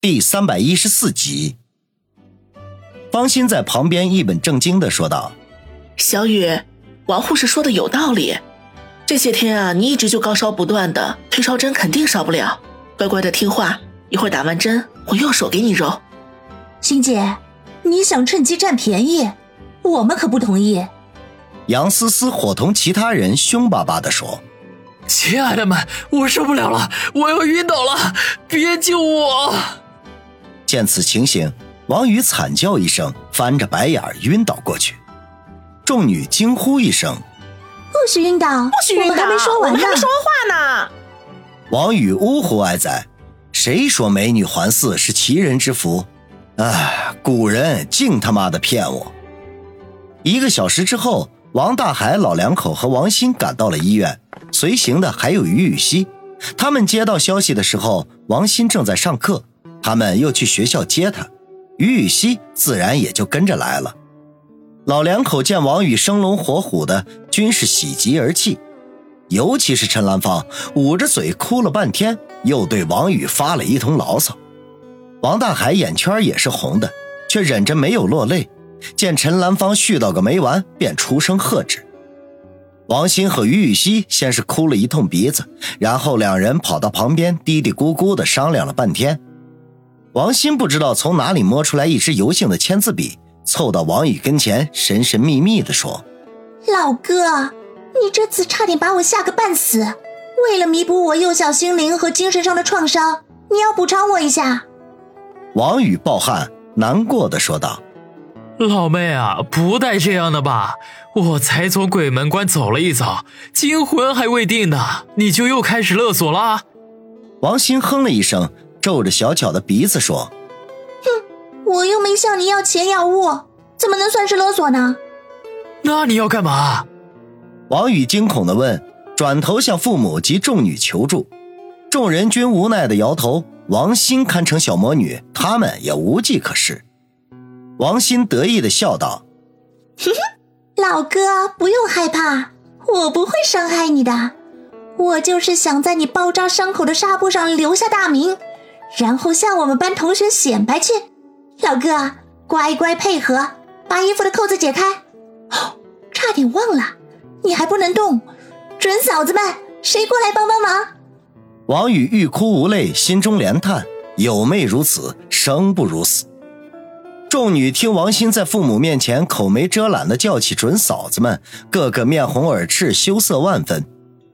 第三百一十四集，方心在旁边一本正经的说道：“小雨，王护士说的有道理。这些天啊，你一直就高烧不断的，退烧针肯定少不了。乖乖的听话，一会儿打完针，我用手给你揉。”欣姐，你想趁机占便宜，我们可不同意。杨思思伙同其他人凶巴巴的说。亲爱的们，我受不了了，我要晕倒了，别救我！见此情形，王宇惨叫一声，翻着白眼晕倒过去。众女惊呼一声：“不许晕倒！不许晕倒！我们还没说完呢！”还没说话呢。王宇呜呼哀哉：“谁说美女环伺是奇人之福？哎，古人净他妈的骗我！”一个小时之后，王大海老两口和王鑫赶到了医院。随行的还有于雨溪，他们接到消息的时候，王鑫正在上课，他们又去学校接他，于雨溪自然也就跟着来了。老两口见王宇生龙活虎的，均是喜极而泣，尤其是陈兰芳，捂着嘴哭了半天，又对王宇发了一通牢骚。王大海眼圈也是红的，却忍着没有落泪，见陈兰芳絮叨个没完，便出声喝止。王鑫和于雨溪先是哭了一通鼻子，然后两人跑到旁边嘀嘀咕咕的商量了半天。王鑫不知道从哪里摸出来一支油性的签字笔，凑到王宇跟前，神神秘秘地说：“老哥，你这次差点把我吓个半死，为了弥补我幼小心灵和精神上的创伤，你要补偿我一下。”王宇暴汗，难过的说道。老妹啊，不带这样的吧！我才从鬼门关走了一遭，惊魂还未定呢，你就又开始勒索了？王鑫哼了一声，皱着小巧的鼻子说：“哼，我又没向你要钱要物，怎么能算是勒索呢？”那你要干嘛？王宇惊恐的问，转头向父母及众女求助，众人均无奈的摇头。王鑫堪称小魔女，他们也无计可施。王鑫得意的笑道：“哼哼，老哥不用害怕，我不会伤害你的。我就是想在你包扎伤口的纱布上留下大名，然后向我们班同学显摆去。老哥，乖乖配合，把衣服的扣子解开。哦，差点忘了，你还不能动。准嫂子们，谁过来帮帮忙？”王宇欲哭无泪，心中连叹：有妹如此，生不如死。众女听王鑫在父母面前口没遮拦的叫起准嫂子们，个个面红耳赤，羞涩万分。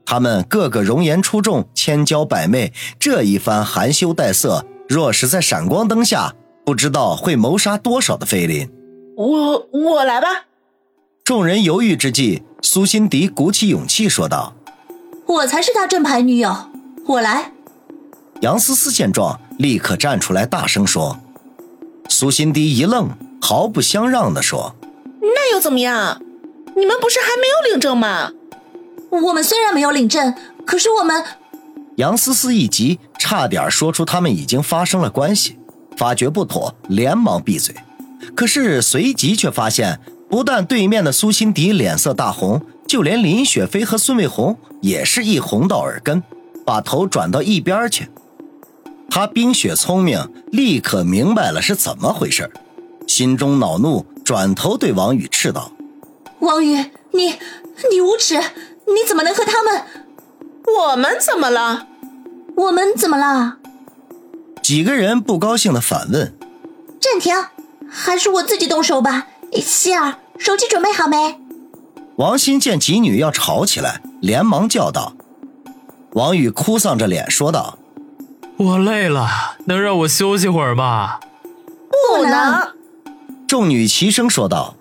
她们个个容颜出众，千娇百媚，这一番含羞带色，若是在闪光灯下，不知道会谋杀多少的菲林。我我来吧。众人犹豫之际，苏辛迪鼓起勇气说道：“我才是他正牌女友，我来。”杨思思见状，立刻站出来，大声说。苏辛迪一愣，毫不相让地说：“那又怎么样？你们不是还没有领证吗？我们虽然没有领证，可是我们……”杨思思一急，差点说出他们已经发生了关系，发觉不妥，连忙闭嘴。可是随即却发现，不但对面的苏辛迪脸色大红，就连林雪飞和孙卫红也是一红到耳根，把头转到一边去。他冰雪聪明，立刻明白了是怎么回事心中恼怒，转头对王宇斥道：“王宇，你你无耻！你怎么能和他们？我们怎么了？我们怎么了？”几个人不高兴的反问：“暂停，还是我自己动手吧。”希儿，手机准备好没？王鑫见几女要吵起来，连忙叫道：“王宇，哭丧着脸说道。”我累了，能让我休息会儿吗？不能。众女齐声说道。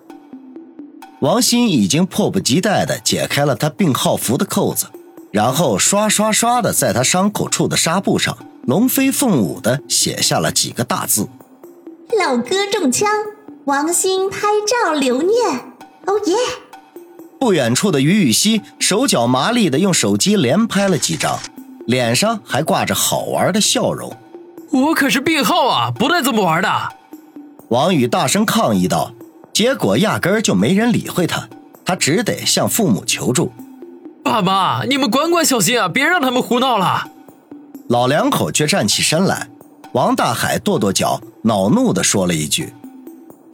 王鑫已经迫不及待地解开了他病号服的扣子，然后刷刷刷地在他伤口处的纱布上龙飞凤舞地写下了几个大字：“老哥中枪，王鑫拍照留念。”哦耶！不远处的于雨溪手脚麻利地用手机连拍了几张。脸上还挂着好玩的笑容，我可是病号啊，不带这么玩的。王宇大声抗议道，结果压根儿就没人理会他，他只得向父母求助。爸妈，你们管管小新啊，别让他们胡闹了。老两口却站起身来，王大海跺跺脚，恼怒地说了一句：“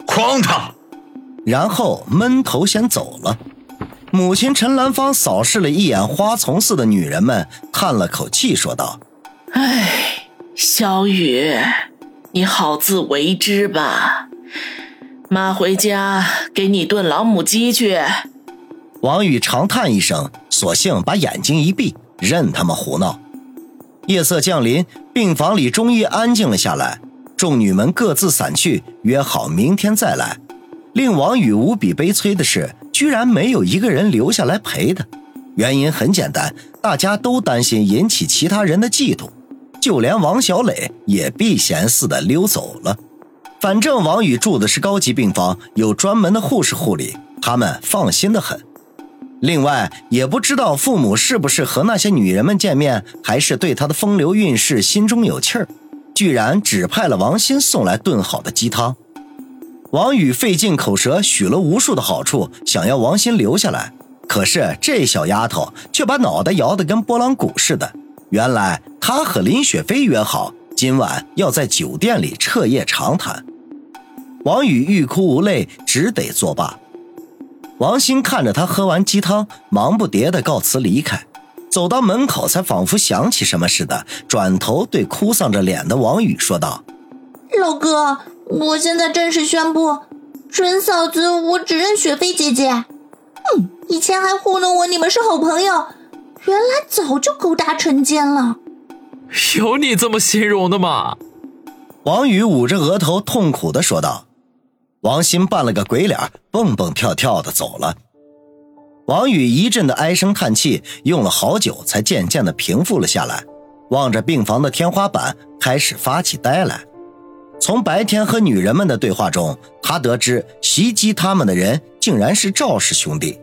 诓他！”然后闷头先走了。母亲陈兰芳扫视了一眼花丛似的女人们，叹了口气，说道：“哎，小雨，你好自为之吧。妈回家给你炖老母鸡去。”王宇长叹一声，索性把眼睛一闭，任他们胡闹。夜色降临，病房里终于安静了下来。众女们各自散去，约好明天再来。令王宇无比悲催的是，居然没有一个人留下来陪他。原因很简单，大家都担心引起其他人的嫉妒。就连王小磊也避嫌似的溜走了。反正王宇住的是高级病房，有专门的护士护理，他们放心的很。另外，也不知道父母是不是和那些女人们见面，还是对他的风流韵事心中有气儿，居然指派了王鑫送来炖好的鸡汤。王宇费尽口舌许了无数的好处，想要王鑫留下来。可是这小丫头却把脑袋摇得跟拨浪鼓似的。原来她和林雪飞约好，今晚要在酒店里彻夜长谈。王宇欲哭无泪，只得作罢。王鑫看着他喝完鸡汤，忙不迭的告辞离开。走到门口，才仿佛想起什么似的，转头对哭丧着脸的王宇说道：“老哥。”我现在正式宣布，准嫂子，我只认雪飞姐姐。嗯，以前还糊弄我你们是好朋友，原来早就勾搭成奸了。有你这么形容的吗？王宇捂着额头痛苦的说道。王鑫扮了个鬼脸，蹦蹦跳跳的走了。王宇一阵的唉声叹气，用了好久才渐渐的平复了下来，望着病房的天花板，开始发起呆来。从白天和女人们的对话中，他得知袭击他们的人竟然是赵氏兄弟。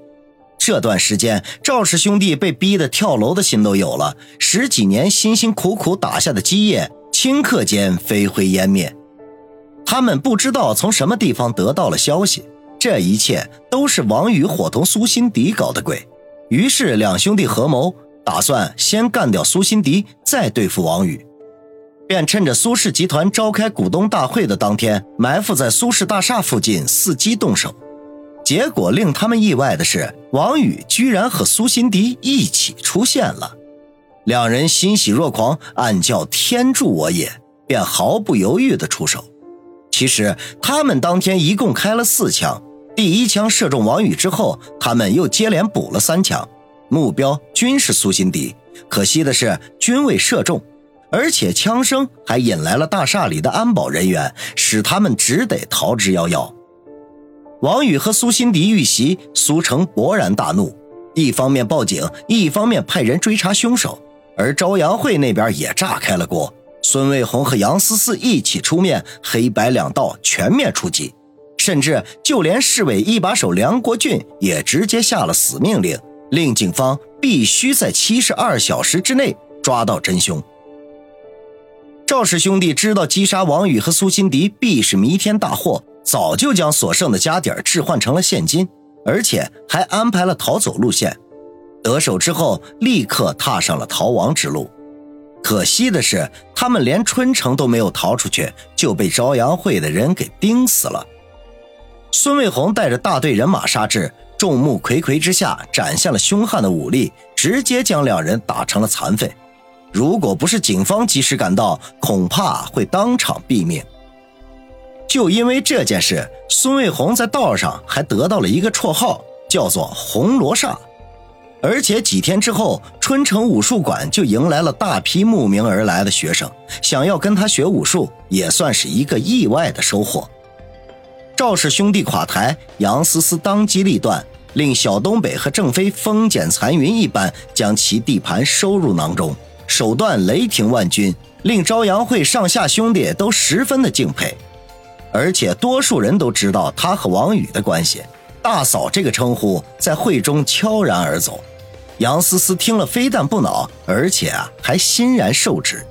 这段时间，赵氏兄弟被逼得跳楼的心都有了。十几年辛辛苦苦打下的基业，顷刻间飞灰烟灭。他们不知道从什么地方得到了消息，这一切都是王宇伙同苏辛迪搞的鬼。于是两兄弟合谋，打算先干掉苏辛迪，再对付王宇。便趁着苏氏集团召开股东大会的当天，埋伏在苏氏大厦附近伺机动手。结果令他们意外的是，王宇居然和苏辛迪一起出现了。两人欣喜若狂，暗叫天助我也，便毫不犹豫地出手。其实他们当天一共开了四枪，第一枪射中王宇之后，他们又接连补了三枪，目标均是苏辛迪。可惜的是，均未射中。而且枪声还引来了大厦里的安保人员，使他们只得逃之夭夭。王宇和苏辛迪遇袭，苏成勃然大怒，一方面报警，一方面派人追查凶手。而朝阳会那边也炸开了锅，孙卫红和杨思思一起出面，黑白两道全面出击，甚至就连市委一把手梁国俊也直接下了死命令，令警方必须在七十二小时之内抓到真凶。赵氏兄弟知道击杀王宇和苏辛迪必是弥天大祸，早就将所剩的家底儿置换成了现金，而且还安排了逃走路线。得手之后，立刻踏上了逃亡之路。可惜的是，他们连春城都没有逃出去，就被朝阳会的人给盯死了。孙卫红带着大队人马杀至，众目睽睽之下展现了凶悍的武力，直接将两人打成了残废。如果不是警方及时赶到，恐怕会当场毙命。就因为这件事，孙卫红在道上还得到了一个绰号，叫做“红罗刹”。而且几天之后，春城武术馆就迎来了大批慕名而来的学生，想要跟他学武术，也算是一个意外的收获。赵氏兄弟垮台，杨思思当机立断，令小东北和郑飞风卷残云一般将其地盘收入囊中。手段雷霆万钧，令朝阳会上下兄弟都十分的敬佩，而且多数人都知道他和王宇的关系。大嫂这个称呼在会中悄然而走，杨思思听了非但不恼，而且啊还欣然受之。